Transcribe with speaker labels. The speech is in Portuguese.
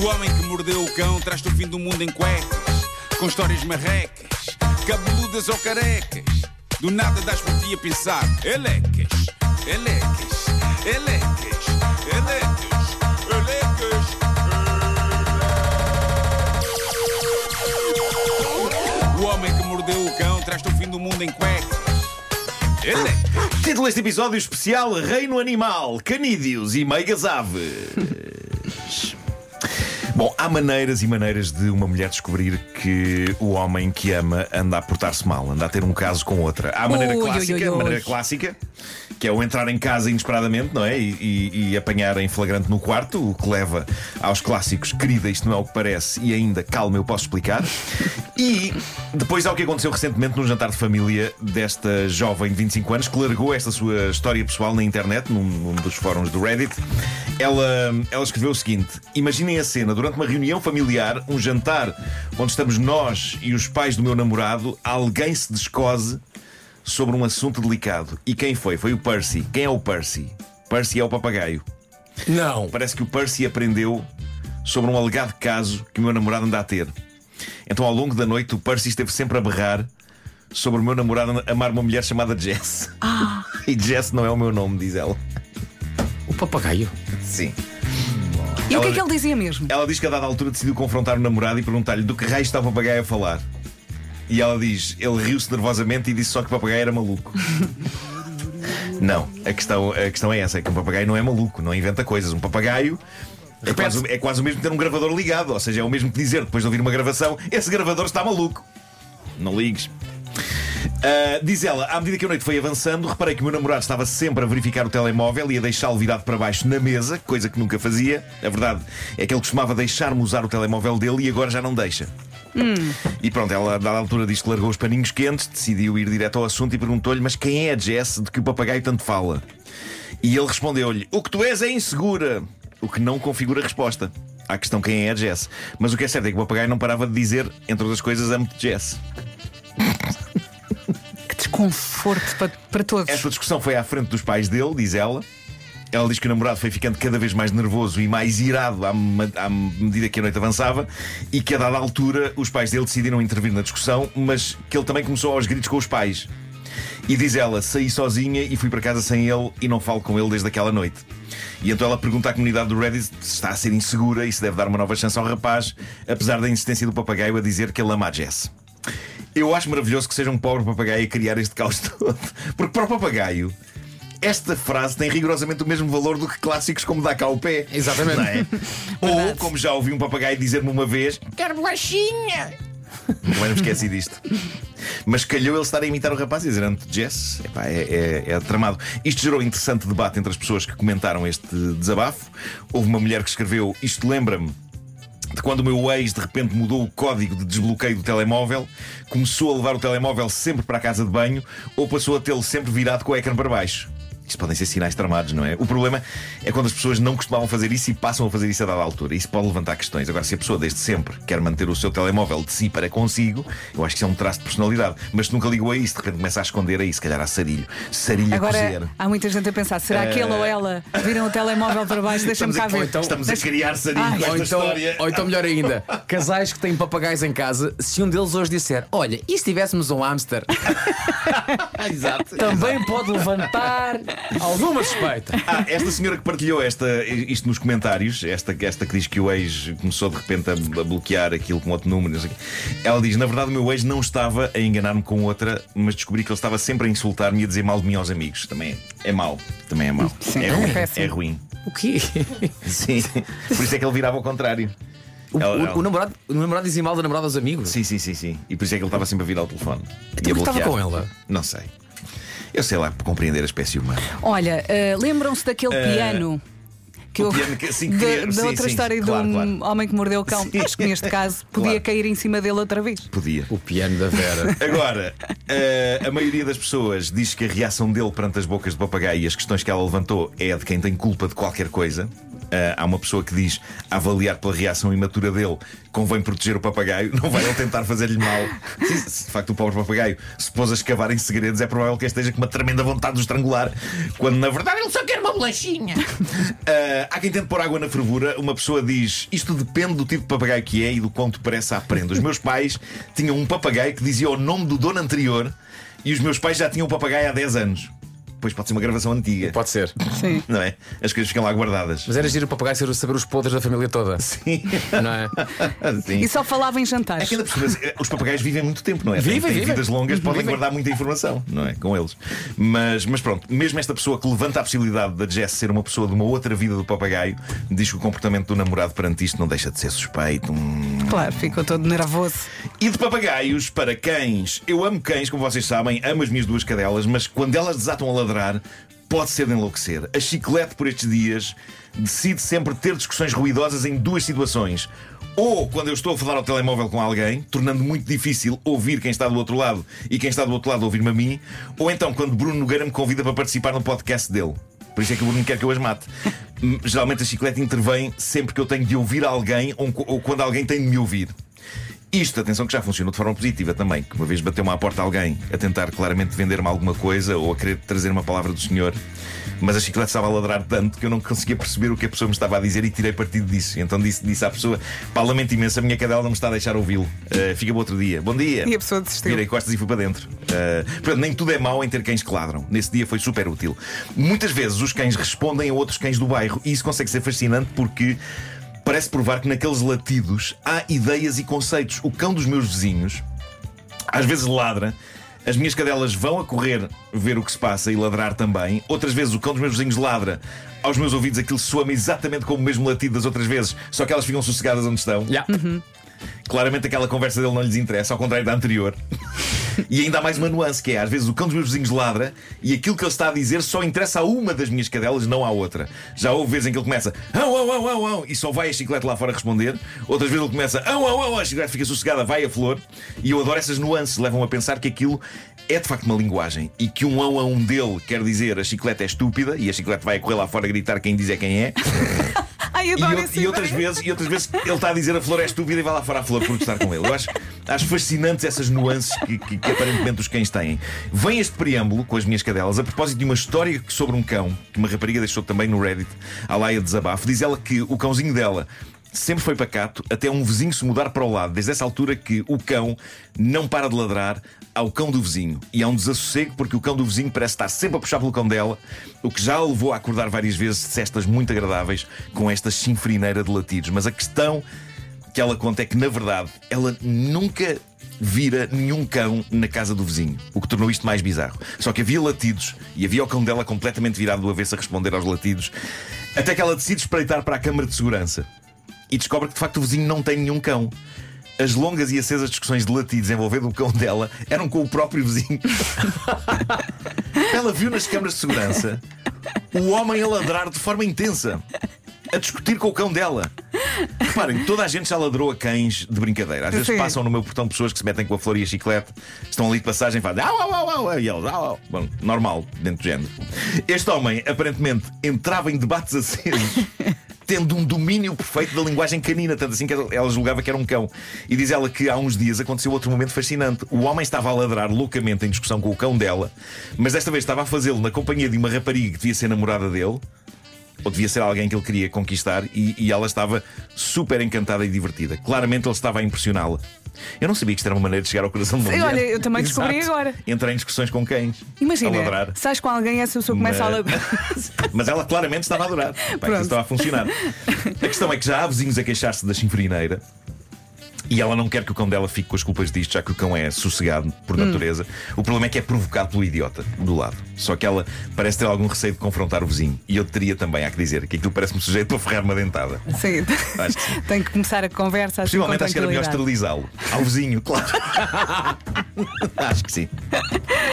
Speaker 1: O homem que mordeu o cão traz-te o fim do mundo em cuecas, com histórias marrecas, cabeludas ou carecas. Do nada das por ti a pensar, elecas, elecas, elecas, elecas, elecas. O homem que mordeu o cão traz-te o fim do mundo em cuecas. Elecas.
Speaker 2: Título deste episódio especial: Reino Animal, Canídeos e Meigas Aves. Há maneiras e maneiras de uma mulher descobrir que o homem que ama anda a portar-se mal, anda a ter um caso com outra. Há a maneira
Speaker 3: Ui,
Speaker 2: clássica,
Speaker 3: ui, ui.
Speaker 2: maneira clássica, que é o entrar em casa inesperadamente, não é? E, e- e apanhar em flagrante no quarto, o que leva aos clássicos, querida, isto não é o que parece, e ainda, calma, eu posso explicar. E depois ao que aconteceu recentemente num jantar de família desta jovem de 25 anos que largou esta sua história pessoal na internet, num, num dos fóruns do Reddit. Ela, ela escreveu o seguinte: Imaginem a cena, durante uma reunião familiar, um jantar onde estamos nós e os pais do meu namorado, alguém se descose sobre um assunto delicado. E quem foi? Foi o Percy. Quem é o Percy? Percy é o papagaio.
Speaker 4: Não.
Speaker 2: Parece que o Percy aprendeu sobre um alegado caso que o meu namorado anda a ter. Então, ao longo da noite, o Percy esteve sempre a berrar sobre o meu namorado amar uma mulher chamada Jess. E Jess não é o meu nome, diz ela.
Speaker 4: O papagaio.
Speaker 2: Sim.
Speaker 3: E o que
Speaker 2: Ela-
Speaker 3: é que ele dizia mesmo?
Speaker 2: Ela diz que a dada altura decidiu confrontar o namorado e perguntar-lhe do que raio está o papagaio a falar. E ela diz: ele riu-se nervosamente e disse só que o papagaio era maluco. não, a questão, a questão é essa: é que um papagaio não é maluco, não inventa coisas. Um papagaio. É quase, o- é quase o mesmo ter um gravador ligado, ou seja, é o mesmo que dizer depois de ouvir uma gravação: esse gravador está maluco. Não ligues. Ah, diz ela, à medida que a noite foi avançando, reparei que o meu namorado estava sempre a verificar o telemóvel e a deixá-lo virado para baixo na mesa, coisa que nunca fazia. A verdade é que ele costumava deixar-me usar o telemóvel dele e agora já não deixa. E pronto, ela, dada altura, diz que largou os paninhos quentes, decidiu ir direto ao assunto e perguntou-lhe: Mas quem é a Jess de que o papagaio tanto fala? E ele respondeu-lhe: O que tu és é insegura. O que não configura resposta à questão quem é a Jess. Mas o que é certo é que o papagaio não parava de dizer, entre outras coisas, amo-te Jess.
Speaker 3: Que desconforto para, para todos.
Speaker 2: Esta discussão foi à frente dos pais dele, diz ela. Ela diz que o namorado foi ficando cada vez mais nervoso e mais irado à, à medida que a noite avançava e que a dada altura os pais dele decidiram intervir na discussão, mas que ele também começou aos gritos com os pais. E diz ela: saí sozinha e fui para casa sem ele e não falo com ele desde aquela noite. E então ela pergunta à comunidade do Reddit se está a ser insegura e se deve dar uma nova chance ao rapaz, apesar da insistência do papagaio a dizer que ele ama a Jess. Eu acho maravilhoso que seja um pobre papagaio a criar este caos todo. Porque para o papagaio, esta frase tem rigorosamente o mesmo valor do que clássicos como dá cá o pé.
Speaker 4: Exatamente.
Speaker 2: Não é? Ou, como já ouvi um papagaio dizer-me uma vez, quero bolachinha. Nunca mais me esqueci disto. Mas calhou ele estar a imitar o rapaz e dizer ante Jess. Epá, é, é, é tramado. Isto gerou interessante debate entre as pessoas que comentaram este desabafo. Houve uma mulher que escreveu: Isto lembra-me de quando o meu ex de repente mudou o código de desbloqueio do telemóvel, começou a levar o telemóvel sempre para a casa de banho ou passou a tê-lo sempre virado com o ecrã para baixo. Isto podem ser sinais tramados, não é? O problema é quando as pessoas não costumavam fazer isso e passam a fazer isso a dada altura. Isso pode levantar questões. Agora, se a pessoa desde sempre quer manter o seu telemóvel de si para consigo, eu acho que isso é um traço de personalidade. Mas se nunca ligou a isso, de repente começa a esconder aí, se calhar há sarilho. Sarilho a cozer.
Speaker 3: Agora há muita gente a pensar: será que ele ou ela viram o telemóvel para baixo? Deixa-me cá
Speaker 2: a,
Speaker 3: ver.
Speaker 4: então-
Speaker 2: estamos a criar sarilho
Speaker 3: Ai.
Speaker 2: com
Speaker 4: Ou
Speaker 2: esta
Speaker 4: então,
Speaker 2: história.
Speaker 4: ou então, melhor ainda, casais que têm papagaios em casa, se um deles hoje disser: Olha, e se tivéssemos um hamster?
Speaker 2: Exato.
Speaker 4: Também pode levantar alguma suspeita.
Speaker 2: Ah, esta senhora que partilhou esta, isto nos comentários, esta, esta que diz que o ex começou de repente a, a bloquear aquilo com outro número, ela diz: Na verdade, o meu ex não estava a enganar-me com outra, mas descobri que ele estava sempre a insultar-me e a dizer mal de mim aos amigos. Também é mau. Também é mau.
Speaker 3: Sim,
Speaker 2: é,
Speaker 3: é
Speaker 2: ruim,
Speaker 3: péssimo.
Speaker 2: é ruim.
Speaker 4: O quê?
Speaker 2: Sim. Por isso é que ele virava ao contrário.
Speaker 4: O,
Speaker 2: Ela-
Speaker 4: o-
Speaker 2: ela-
Speaker 4: o namorado, o namorado dizia mal da namorada aos amigos?
Speaker 2: Sim, sim, sim, sim. E por isso é que ele estava sempre a virar o telefone.
Speaker 4: Então
Speaker 2: e a
Speaker 4: por que estava com ela?
Speaker 2: Não sei. Eu sei lá compreender a espécie humana.
Speaker 3: Olha, eh, lembram-se daquele piano? Que
Speaker 2: o
Speaker 3: eu,
Speaker 2: piano que- sim, que
Speaker 3: da, outra
Speaker 2: sim,
Speaker 3: história
Speaker 2: claro,
Speaker 3: de um
Speaker 2: claro.
Speaker 3: homem que mordeu o cão.
Speaker 2: Sim.
Speaker 3: Acho que neste caso podia
Speaker 2: Claro.
Speaker 3: cair em cima dele outra vez.
Speaker 2: Podia.
Speaker 4: O piano da Vera.
Speaker 2: Agora, eh, a maioria das pessoas diz que a reação dele perante as bocas de papagaio e as questões que ela levantou é de quem tem culpa de qualquer coisa. Eh, há uma pessoa que diz, a avaliar pela reação imatura dele, convém proteger o papagaio, não vai ele tentar fazer-lhe mal. Sim, se de facto o pobre papagaio se pôs a escavar em segredos, é provável que esteja com uma tremenda vontade de estrangular, quando na verdade ele só quer uma bolachinha. Ah, há quem tente pôr água na fervura, uma pessoa diz: Isto depende do tipo de papagaio que é e do quanto parece à prenda. Os meus pais tinham um papagaio que dizia o nome do dono anterior e os meus pais já tinham um papagaio há 10 anos. Pois pode ser uma gravação antiga.
Speaker 4: Pode ser.
Speaker 3: Sim.
Speaker 2: Não é? As coisas ficam lá guardadas.
Speaker 4: Mas era giro o papagaio ser- saber os podres da família toda.
Speaker 2: Sim.
Speaker 4: Não é?
Speaker 2: Sim.
Speaker 3: E só falava em
Speaker 2: É
Speaker 3: jantares.
Speaker 2: que ainda por cima, os papagaios vivem muito tempo, não é?
Speaker 4: Vivem,
Speaker 2: têm, têm
Speaker 4: vivem.
Speaker 2: vidas longas, podem
Speaker 4: Vivem.
Speaker 2: guardar muita informação, não é? Com eles. Mas, mas pronto, mesmo esta pessoa que levanta a possibilidade da Jess ser uma pessoa de uma outra vida do papagaio, diz que o comportamento do namorado perante isto não deixa de ser suspeito. Hum.
Speaker 3: Claro, ficou todo nervoso.
Speaker 2: E de papagaios para cães. Eu amo cães, como vocês sabem, amo as minhas duas cadelas, mas quando elas desatam a ladrar, pode ser de enlouquecer. A chiclete por estes dias decide sempre ter discussões ruidosas em duas situações. Ou quando eu estou a falar ao telemóvel com alguém, tornando muito difícil ouvir quem está do outro lado e quem está do outro lado ouvir-me a mim, ou então quando Bruno Nogueira me convida para participar no podcast dele. Por isso é que o Bruno quer que eu as mate. Geralmente a chiclete intervém sempre que eu tenho de ouvir alguém ou quando alguém tem de me ouvir. Isto, atenção, que já funcionou de forma positiva também. Que uma vez bateu-me à porta alguém a tentar claramente vender-me alguma coisa ou a querer trazer uma palavra do senhor, mas a chiclete estava a ladrar tanto que eu não conseguia perceber o que a pessoa me estava a dizer e tirei partido disso. Então disse, disse à pessoa: pá, lamento imenso, a minha cadela não me está a deixar ouvi-lo. Uh, fica para outro dia. Bom dia.
Speaker 3: E a pessoa desistiu.
Speaker 2: Virei costas e fui para dentro. Uh, portanto, nem tudo é mau em ter cães que ladram. Nesse dia foi super útil. Muitas vezes os cães respondem a outros cães do bairro e isso consegue ser fascinante porque. Parece provar que naqueles latidos há ideias e conceitos. O cão dos meus vizinhos às vezes ladra. As minhas cadelas vão a correr ver o que se passa e ladrar também. Outras vezes o cão dos meus vizinhos ladra. Aos meus ouvidos aquilo soa-me exatamente como o mesmo latido das outras vezes, só que elas ficam sossegadas onde estão.
Speaker 4: Já.
Speaker 2: Claramente aquela conversa dele não lhes interessa, ao contrário da anterior. E ainda há mais uma nuance que é: às vezes o cão dos meus vizinhos ladra e aquilo que ele está a dizer só interessa a uma das minhas cadelas, não à outra. Já houve vezes em que ele começa au, au, au, au, au, e só vai a chiclete lá fora responder. Outras vezes ele começa au, au, au, a chiclete fica sossegada, vai a flor. E eu adoro essas nuances, levam a pensar que aquilo é de facto uma linguagem e que um au a um dele quer dizer a chiclete é estúpida e a chiclete vai a correr lá fora gritar quem diz é quem é.
Speaker 3: Ai,
Speaker 2: E, e outras vezes, e outras vezes ele está a dizer a flor é estúpida e vai lá fora a flor protestar com ele. Eu acho, acho fascinantes essas nuances que, que- que aparentemente os cães têm. Vem este preâmbulo com as minhas cadelas a propósito de uma história sobre um cão que uma rapariga deixou também no Reddit, a Laia Desabafo. Diz ela que o cãozinho dela. Sempre foi pacato até um vizinho se mudar para o lado. Desde essa altura que o cão não para de ladrar ao cão do vizinho. E há um desassossego porque o cão do vizinho parece estar sempre a puxar pelo cão dela, o que já a levou a acordar várias vezes de cestas muito agradáveis com esta chinfrineira de latidos. Mas a questão que ela conta é que, na verdade, ela nunca vira nenhum cão na casa do vizinho, o que tornou isto mais bizarro. Só que havia latidos e havia o cão dela completamente virado do avesso a responder aos latidos, até que ela decide espreitar para a câmara de segurança e descobre que de facto o vizinho não tem nenhum cão. As longas e acesas discussões de latidos envolvendo o cão dela eram com o próprio vizinho. Ela viu nas câmaras de segurança o homem a ladrar de forma intensa, a discutir com o cão dela. Reparem, toda a gente já ladrou a cães de brincadeira. Às vezes
Speaker 3: Sim.
Speaker 2: passam no meu portão pessoas que se metem com a flor e a chiclete, estão ali de passagem e fazem au, au, au, au, e eles au, au. Bom, normal, dentro do género. Este homem, aparentemente, entrava em debates acesos. Tendo um domínio perfeito da linguagem canina, tanto assim que ela julgava que era um cão. E diz ela que há uns dias aconteceu outro momento fascinante. O homem estava a ladrar loucamente em discussão com o cão dela, mas desta vez estava a fazê-lo na companhia de uma rapariga que devia ser namorada dele ou devia ser alguém que ele queria conquistar, e, e ela estava super encantada e divertida. Claramente ele estava a impressioná-la. Eu não sabia que isto era uma maneira de chegar ao coração
Speaker 3: Sim,
Speaker 2: mulher.
Speaker 3: olha, eu também descobri
Speaker 2: Exato.
Speaker 3: agora.
Speaker 2: Entrar em discussões com cães. A
Speaker 3: Imagina,
Speaker 2: ladrar.
Speaker 3: sais com alguém essa pessoa começa a
Speaker 2: Mas-
Speaker 3: ladrar.
Speaker 2: Mas ela claramente estava a adorar. Pá, estava a funcionar. A questão é que já há vizinhos a queixar-se da chinfrineira. E ela não quer que o cão dela fique com as culpas disto, já que o cão é sossegado por
Speaker 3: Hum.
Speaker 2: natureza. O problema é que é provocado pelo idiota do lado. Só que ela parece ter algum receio de confrontar o vizinho. E eu teria também, há que dizer, que aquilo parece-me sujeito para ferrar uma dentada.
Speaker 3: Sim.
Speaker 2: Acho que sim.
Speaker 3: Tem que começar a conversa assim
Speaker 2: Possivelmente acho que era melhor esterilizá-lo. Ao vizinho, claro. acho que sim.